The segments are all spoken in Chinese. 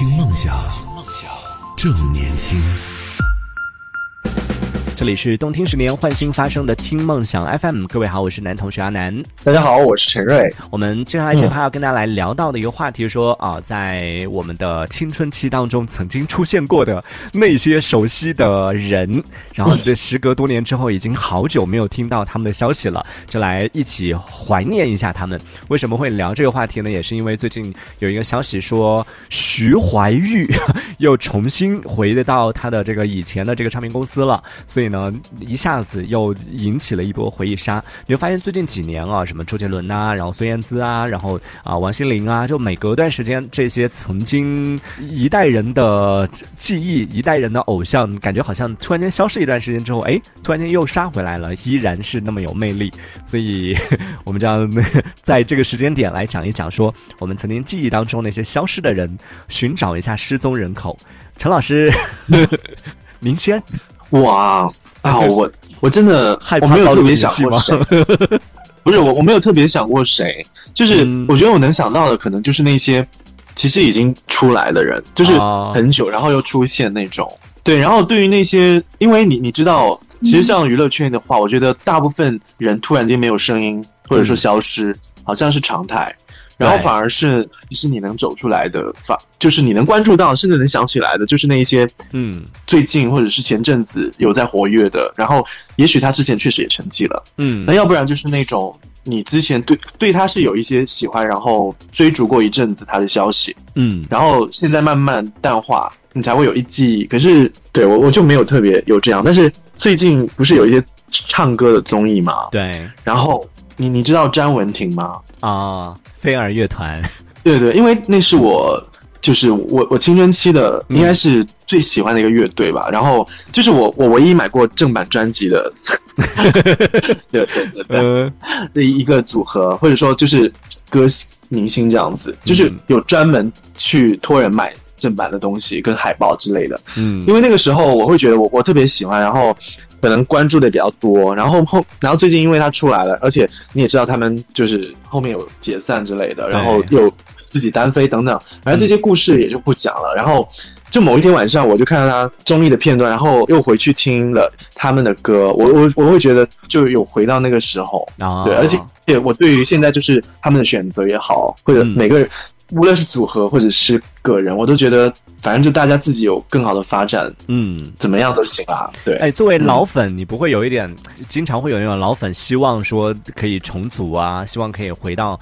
听梦想，梦想正年轻。这里是动听十年换新发生的听梦想 FM，各位好，我是男同学阿南。大家好，我是陈瑞。我们接下来这趴要跟大家来聊到的一个话题说啊，在我们的青春期当中曾经出现过的那些熟悉的人，然后这时隔多年之后，已经好久没有听到他们的消息了，就来一起怀念一下他们。为什么会聊这个话题呢？也是因为最近有一个消息说，徐怀钰又重新回到他的这个以前的这个唱片公司了，所以呢，一下子又引起了一波回忆杀。你会发现最近几年啊，什么周杰伦呐、然后孙燕姿啊，然后啊王心凌啊，就每隔段时间，这些曾经一代人的记忆、一代人的偶像，感觉好像突然间消失一段时间之后，哎，突然间又杀回来了，依然是那么有魅力。所以，我们这样 在这个时间点来讲一讲，说我们曾经记忆当中那些消失的人，寻找一下失踪人口。陈老师，您先。哇啊，我我真的害怕我没有特别想过谁，不是我我没有特别想过谁，就是嗯。我觉得我能想到的可能就是那些其实已经出来的人，就是哦很久然后又出现那种。对，然后对于那些，因为你你知道，其实像娱乐圈的话，我觉得大部分人突然间没有声音或者说消失，好像是常态。然后反而是，其实你能走出来的，反就是你能关注到，甚至能想起来的，就是那一些嗯。最近或者是前阵子有在活跃的，然后也许他之前确实也沉寂了，嗯。那要不然就是那种你之前对对他是有一些喜欢，然后追逐过一阵子他的消息，嗯。然后现在慢慢淡化，你才会有一记忆。可是对我我就没有特别有这样，但是最近不是有一些唱歌的综艺嘛，对。然后你你知道詹雯婷吗？啊，飞儿乐团，对对，因为那是我就是我我青春期的嗯应该是最喜欢的一个乐队吧。然后就是我我唯一买过正版专辑的，对对对对呃的一个组合，或者说就是歌明星这样子，就是嗯有专门去托人买正版的东西跟海报之类的。嗯因为那个时候我会觉得我我特别喜欢，然后可能关注的比较多，然后后然后最近因为他出来了，而且你也知道他们就是后面有解散之类的，然后又自己单飞等等，反正这些故事也就不讲了。然后就某一天晚上，我就看到他综艺的片段，然后又回去听了他们的歌，我我我会觉得就有回到那个时候，啊，对，而且也我对于现在就是他们的选择也好，或者嗯每个人，无论是组合或者是个人，我都觉得反正就大家自己有更好的发展，嗯。怎么样都行啊。对，哎，作为老粉，你不会有一点，经常会有那种老粉希望说可以重组啊，希望可以回到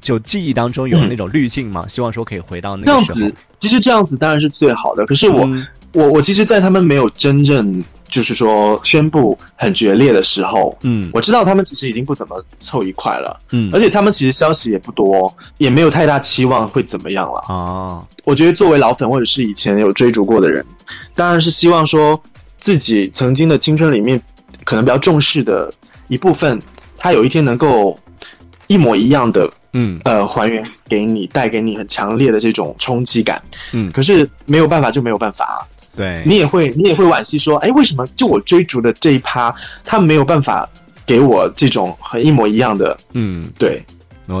就记忆当中有那种滤镜嘛，希望说可以回到那个时候。其实这样子当然是最好的。可是我、嗯我我其实，在他们没有真正就是说宣布很决裂的时候，嗯。我知道他们其实已经不怎么凑一块了，嗯。而且他们其实消息也不多，也没有太大期望会怎么样了。啊。我觉得作为老粉或者是以前有追逐过的人，当然是希望说自己曾经的青春里面可能比较重视的一部分，他有一天能够一模一样的嗯。呃还原给你，带给你很强烈的这种冲击感。嗯，可是没有办法就没有办法啊，对，你也会你也会惋惜说，哎，为什么就我追逐的这一趴，他没有办法给我这种很一模一样的嗯，对，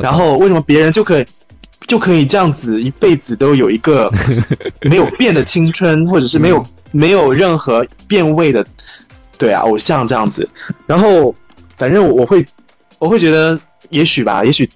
然后为什么别人就可以就可以这样子一辈子都有一个 没有变的青春，或者是没有、没有任何变味的，对啊，偶像这样子。然后反正我会我会觉得，也许吧，也许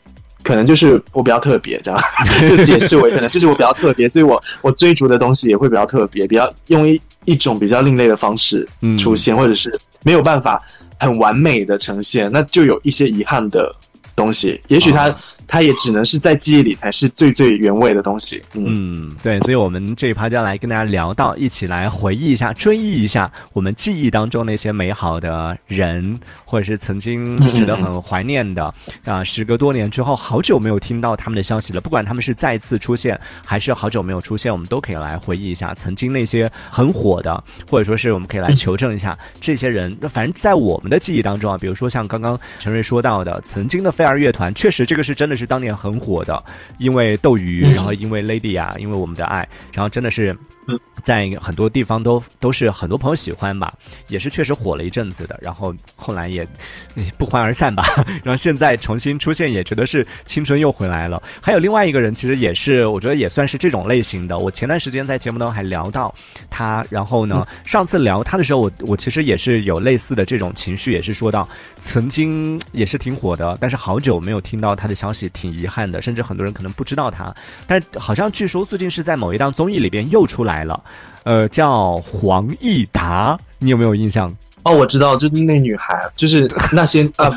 可能就是我比较特别，这样。就解释为可能就是我比较特别，所以我我追逐的东西也会比较特别，比较用一一种比较另类的方式嗯。出现，或者是没有办法很完美的呈现，那就有一些遗憾的东西。也许它、啊它也只能是在记忆里才是最最原味的东西。嗯，对，所以我们这一趴就要来跟大家聊到，一起来回忆一下、追忆一下我们记忆当中那些美好的人，或者是曾经觉得很怀念的啊、时隔多年之后，好久没有听到他们的消息了。不管他们是再次出现，还是好久没有出现，我们都可以来回忆一下曾经那些很火的，或者说是我们可以来求证一下这些人。那反正在我们的记忆当中啊，比如说像刚刚陈瑞说到的，曾经的飞儿乐团，确实这个是真的是是当年很火的，因为斗鱼，嗯然后因为 Lady 啊，因为我们的爱，然后真的是嗯在很多地方都都是很多朋友喜欢吧，也是确实火了一阵子的，然后后来也哎不欢而散吧，然后现在重新出现，也觉得是青春又回来了。还有另外一个人，其实也是我觉得也算是这种类型的。我前段时间在节目当中还聊到他，然后呢，上次聊他的时候，我我其实也是有类似的这种情绪，也是说到曾经也是挺火的，但是好久没有听到他的消息，挺遗憾的，甚至很多人可能不知道他。但是好像据说最近是在某一档综艺里边又出来了，呃，叫黄义达，你有没有印象？哦，我知道，就是那女孩，就是那些 啊，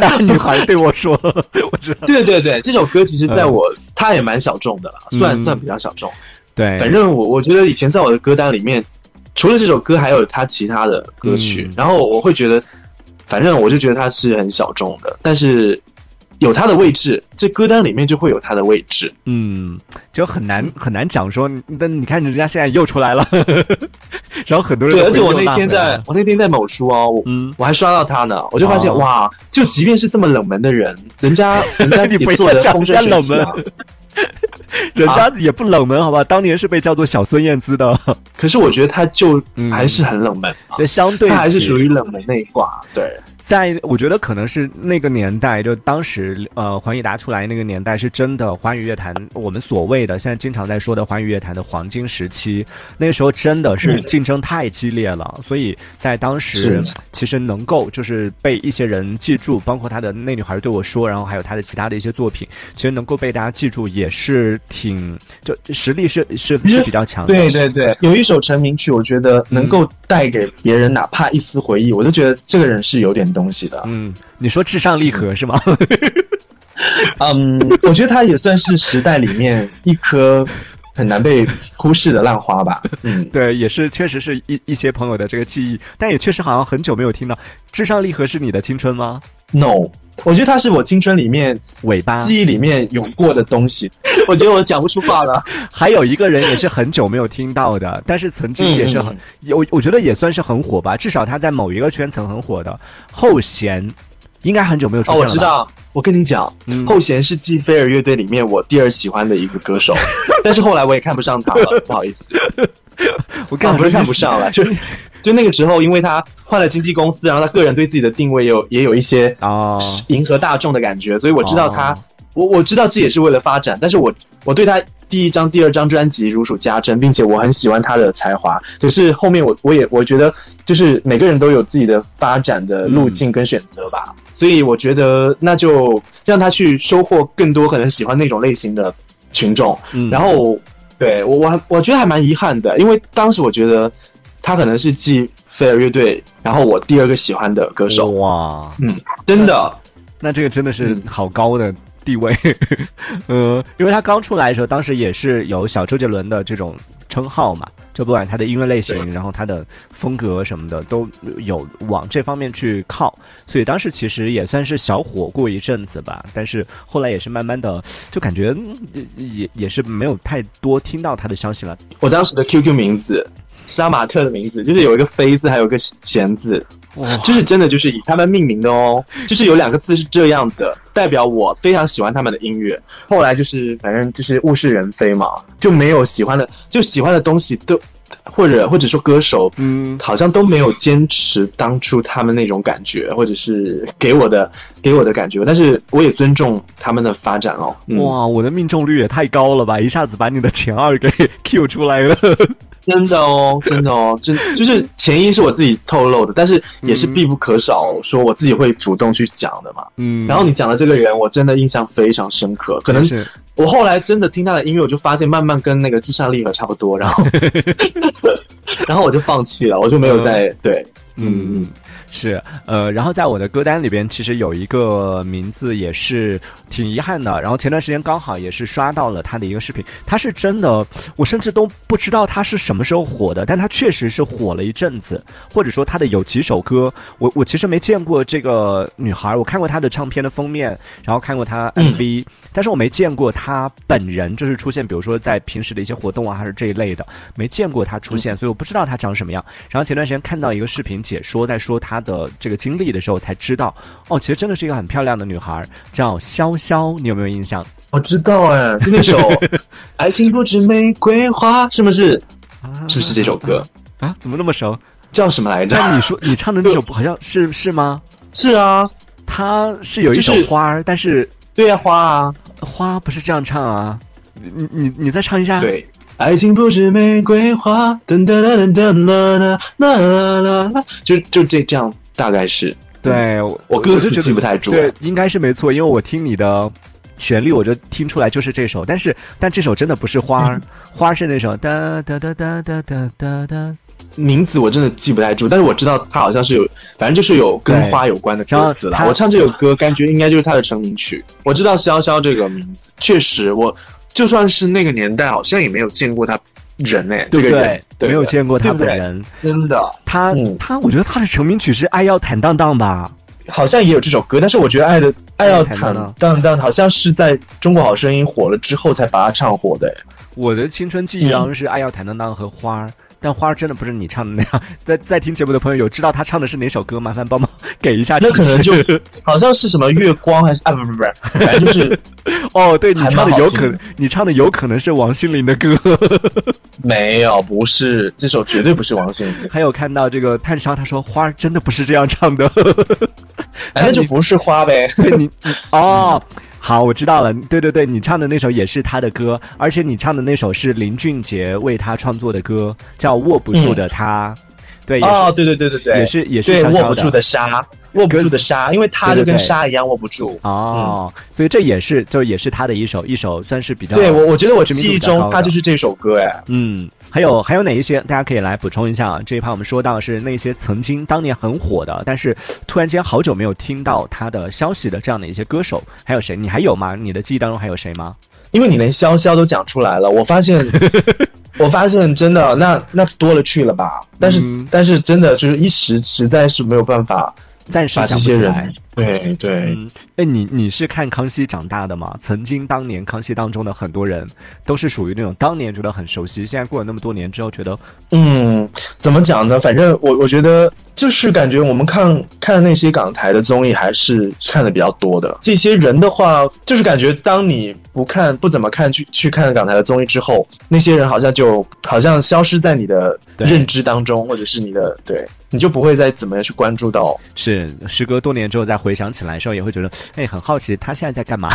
那 女孩对我说，我知道，对对对，这首歌其实在我，它也蛮小众的啦，嗯算算比较小众。对，反正我我觉得以前在我的歌单里面，除了这首歌，还有他其他的歌曲嗯，然后我会觉得，反正我就觉得它是很小众的，但是有他的位置，这歌单里面就会有他的位置。嗯，就很难很难讲说，但你看人家现在又出来了，然后很多人对，而且我那天在我那天在某书哦，我嗯，我还刷到他呢，我就发现、哦哇，就即便是这么冷门的人，人家 人家也不冷生水起啊门。人家也不冷门，好吧？当年是被叫做小孙燕姿的，可是我觉得他就嗯还是很冷门啊，对，相对他还是属于冷门那一挂。对，在我觉得可能是那个年代，就当时呃黄义达出来那个年代，是真的华语乐坛我们所谓的现在经常在说的华语乐坛的黄金时期。那个时候真的是嗯竞争太激烈了，所以在当时其实能够就是被一些人记住，包括他的《那女孩对我说》，然后还有他的其他的一些作品，其实能够被大家记住，也是挺就实力是是是比较强的。对对对，有一首成名曲，我觉得能够带给别人哪怕一丝回忆，我就觉得这个人是有点东西的。嗯，你说至上励合是吗？嗯，我觉得他也算是时代里面一颗很难被忽视的浪花吧。嗯，对，也是确实是一一些朋友的这个记忆，但也确实好像很久没有听到。至上励合是你的青春吗？No，我觉得他是我青春里面尾巴。记忆里面有过的东西。我觉得我讲不出话了。还有一个人也是很久没有听到的，但是曾经也是很嗯有，我觉得也算是很火吧，至少他在某一个圈层很火的。后弦应该很久没有出哦，现了吧？我知道。我跟你讲，嗯后弦是继飞儿乐队里面我第二喜欢的一个歌手，但是后来我也看不上他了，不好意思，我刚啊不是看不上了，就就那个时候，因为他换了经纪公司，然后他个人对自己的定位也有也有一些啊，迎合大众的感觉，所以我知道他，哦我我知道这也是为了发展，但是我我对他第一张、第二张专辑如数家珍，并且我很喜欢他的才华。可是后面我我也我觉得，就是每个人都有自己的发展的路径跟选择吧，所以我觉得那就让他去收获更多可能喜欢那种类型的群众。嗯然后对我我我觉得还蛮遗憾的，因为当时我觉得他可能是继飞儿乐队，然后我第二个喜欢的歌手，哇，嗯，真的。那这个真的是嗯好高的地位，呃，因为他刚出来的时候，当时也是有小周杰伦的这种称号嘛，就不管他的音乐类型，然后他的风格什么的，都有往这方面去靠，所以当时其实也算是小火过一阵子吧，但是后来也是慢慢的，就感觉嗯也也是没有太多听到他的消息了。我当时的 QQ 名字，杀马特的名字，就是有一个飞字，还有一个弦字，哇，就是真的就是以他们命名的哦。就是有两个字是这样的，代表我非常喜欢他们的音乐。后来就是反正就是物是人非嘛，就没有喜欢的，就喜欢的东西都，或者或者说歌手，嗯，好像都没有坚持当初他们那种感觉，或者是给我的给我的感觉。但是我也尊重他们的发展哦。嗯、哇，我的命中率也太高了吧！一下子把你的前二给 Q 出来了。真的哦，真的哦，真就是前因是我自己透露的，但是也是必不可少，说我自己会主动去讲的嘛。嗯，然后你讲的这个人，我真的印象非常深刻。可能我后来真的听他的音乐，我就发现慢慢跟那个至上励合差不多，然后 然后我就放弃了，我就没有再对，嗯嗯，是，呃，然后在我的歌单里边，其实有一个名字也是挺遗憾的。然后前段时间刚好也是刷到了他的一个视频，他是真的，我甚至都不知道他是什么时候火的，但他确实是火了一阵子，或者说他的有几首歌，我我其实没见过这个女孩，我看过她的唱片的封面，然后看过她 MV，、但是我没见过她本人，就是出现，比如说在平时的一些活动啊，还是这一类的，没见过她出现，所以我不知道她长什么样。然后前段时间看到一个视频解说，在说她她的这个经历的时候，才知道哦，其实真的是一个很漂亮的女孩，叫潇潇，你有没有印象？我知道哎，就那首 《爱情不止玫瑰花》，是不是？是不是这首歌？啊，怎么那么熟？叫什么来着？那你说你唱的那首好像是是吗？是啊，它是有一首就是花儿，但是对呀、花啊，花不是这样唱啊。你你你你再唱一下。，对。爱情不是玫瑰花，噔噔噔噔噔啦啦啦啦啦啦，就就这这样，大概是。对，我我歌词就记不太住对，应该是没错，因为我听你的旋律，我就听出来就是这首。但是，但这首真的不是花嗯儿，花儿是那首哒哒哒哒哒哒哒哒。名字我真的记不太住，但是我知道它好像是有，反正就是有跟花有关的歌词了。我唱这首歌，感觉应该就是它的成名曲。我知道潇潇这个名字，确实我就算是那个年代，好像也没有见过他人哎、对不对这个人？对没有见过他本人。真的他嗯他，我觉得他的成名曲是《爱要坦荡荡》吧？好像也有这首歌，但是我觉得爱的爱要坦坦荡荡荡，好像是在中国好声音火了之后才把它唱火的、哎我的青春记忆当中是《爱要坦荡荡》和《花儿》。但花儿真的不是你唱的那样，在在听节目的朋友有知道他唱的是哪首歌吗？麻烦帮忙给一下。那可能就好像是什么月光还是 啊不不不不，反正就是哦，对你唱的有可能，你唱的有可能是王心凌的歌。没有，不是这首绝对不是王心凌，还有看到这个炭烧，他说花儿真的不是这样唱的。哎那就 不是花呗。对你你哦，好，我知道了。对对对，你唱的那首也是他的歌，而且你唱的那首是林俊杰为他创作的歌，叫《握不住的他》。对，哦，对对对对对，也是也是对小小握不住的沙，握不住的沙，因为它就跟沙一样握不住。哦，所以这也是就也是他的一首一首算是比较对我，我觉得我记忆中他就是这首歌，哎，嗯，还有还有哪一些？大家可以来补充一下啊。这一趴我们说到是那些曾经当年很火的，但是突然间好久没有听到他的消息的这样的一些歌手，还有谁？你还有吗？你的记忆当中还有谁吗？因为你连潇潇都讲出来了，我发现，我发现真的那那多了去了吧。但是、嗯但是真的就是一时实在是没有办法暂时把这想不起来些人。，对对，嗯，哎，你你是看康熙长大的吗？曾经当年康熙当中的很多人都是属于那种当年觉得很熟悉，现在过了那么多年之后觉得嗯，怎么讲呢？反正我我觉得就是感觉我们看看那些港台的综艺还是看的比较多的。这些人的话，就是感觉当你不看不怎么看去去看港台的综艺之后，那些人好像就好像消失在你的认知当中，或者是你的对，你就不会再怎么样去关注到。是时隔多年之后再回想起来的时候，也会觉得哎很好奇他现在在干嘛。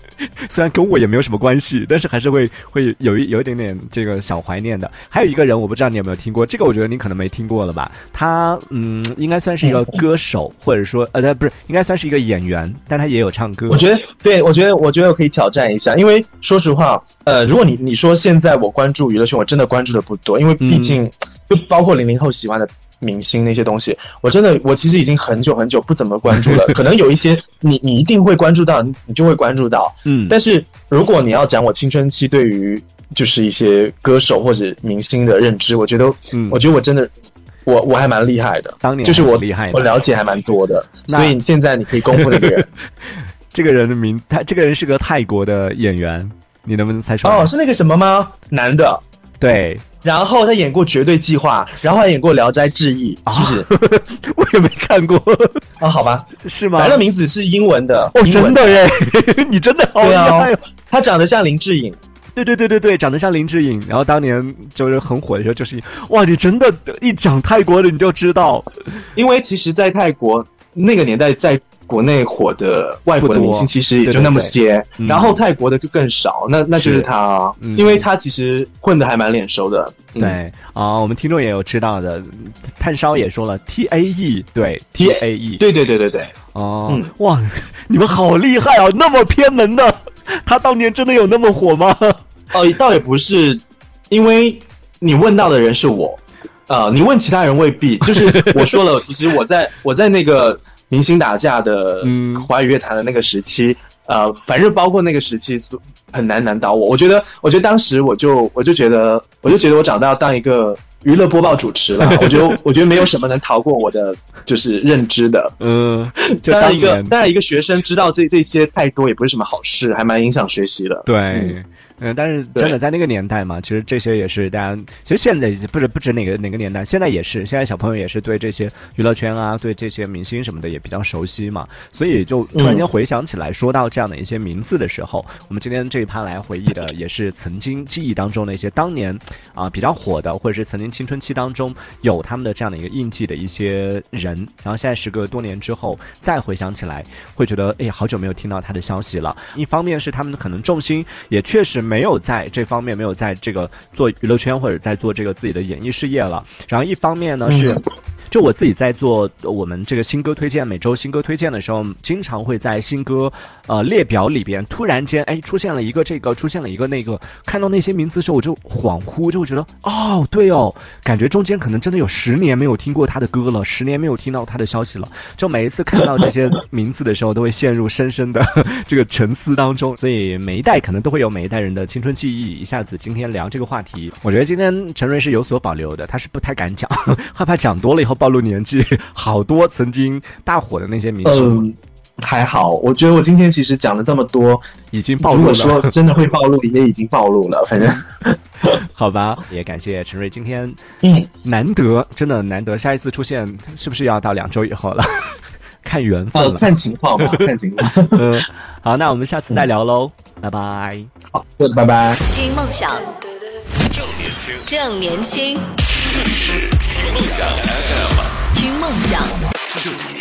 虽然跟我也没有什么关系，但是还是会会有一有一点点这个小怀念的。还有一个人，我不知道你有没有听过，这个我觉得你可能没听过了吧？他嗯，应该算是一个歌手，或者说呃，他不是，应该算是一个演员，但他也有唱歌。我觉得，对我觉得，我觉得我可以挑战一下，因为说实话，呃，如果你你说现在我关注娱乐圈，我真的关注的不多，因为毕竟、就包括零零后喜欢的明星那些东西，我真的我其实已经很久很久不怎么关注了。可能有一些你你一定会关注到，你你就会关注到。嗯，但是如果你要讲我青春期对于就是一些歌手或者明星的认知，我觉得，嗯我觉得我真的。我我还蛮厉害的，当年就是我厉害我了解还蛮多的，所以现在你可以公布那个人 这个人的名，他这个人是个泰国的演员，你能不能猜出来？哦，是那个什么吗？男的，对，然后他演过《绝对计划》，然后还演过《聊斋志异》，是不是？我也没看过，啊，好吧，是吗？反正名字是英文的，哦，真的耶，你真的好厉害哦！他长得像林志颖，对对对对对，长得像林志颖，然后当年就是很火的时候，就是哇，你真的，一讲泰国的你就知道，因为其实，在泰国那个年代，在国内火的外国的明星其实也就那么些，嗯。然后泰国的就更少，那那就是是他啊，嗯。因为他其实混的还蛮脸熟的，嗯。对啊、我们听众也有知道的，炭烧也说了 T A E，对 T A E，对对对对对，哦，嗯。哇，你们好厉害啊，那么偏门的，他当年真的有那么火吗？哦，倒也不是，因为你问到的人是我，呃，你问其他人未必。就是我说了，其实我在我在那个明星打架的嗯华语乐坛的那个时期，呃，反正包括那个时期很难难倒我。我觉得，我觉得当时我就我就觉得，我就觉得我长大要当一个娱乐播报主持了。我觉得，我觉得没有什么能逃过我的就是认知的。嗯，就当然，一个当然一个学生知道这这些太多也不是什么好事，还蛮影响学习的。对，嗯嗯，但是真的在那个年代嘛，其实这些也是大家，其实现在不是不止哪个哪个年代，现在也是，现在小朋友也是对这些娱乐圈啊，对这些明星什么的也比较熟悉嘛，所以就突然间回想起来，说到这样的一些名字的时候，我们今天这一趴来回忆的也是曾经记忆当中的一些当年啊比较火的，或者是曾经青春期当中有他们的这样的一个印记的一些人，然后现在时隔多年之后再回想起来，会觉得哎，好久没有听到他的消息了。一方面是他们可能重心也确实。没有在这方面，没有在这个做娱乐圈或者在做这个自己的演艺事业了。然后一方面呢是。就我自己在做我们这个新歌推荐，每周新歌推荐的时候，经常会在新歌呃列表里边突然间哎出现了一个这个，出现了一个那个，看到那些名字的时候，我就恍惚，就会觉得哦对哦，感觉中间可能真的有十年没有听过他的歌了，十年没有听到他的消息了。就每一次看到这些名字的时候，都会陷入深深的这个沉思当中。所以每一代可能都会有每一代人的青春记忆。一下子今天聊这个话题，我觉得今天陈瑞是有所保留的，他是不太敢讲，害怕讲多了以后。暴露年纪，好多曾经大火的那些明星。嗯，还好，我觉得我今天其实讲了这么多，已经暴露了。如果说真的会暴露，也已经暴露了。反正，好吧，也感谢陈瑞今天，嗯，难得，真的难得，下一次出现是不是要到两周以后了？看缘分了，看情况吧，看情况。嗯，好，那我们下次再聊喽，拜拜。好，拜拜。听梦想，正年轻，正年轻。这里是听梦想 FM，听梦想，正年轻。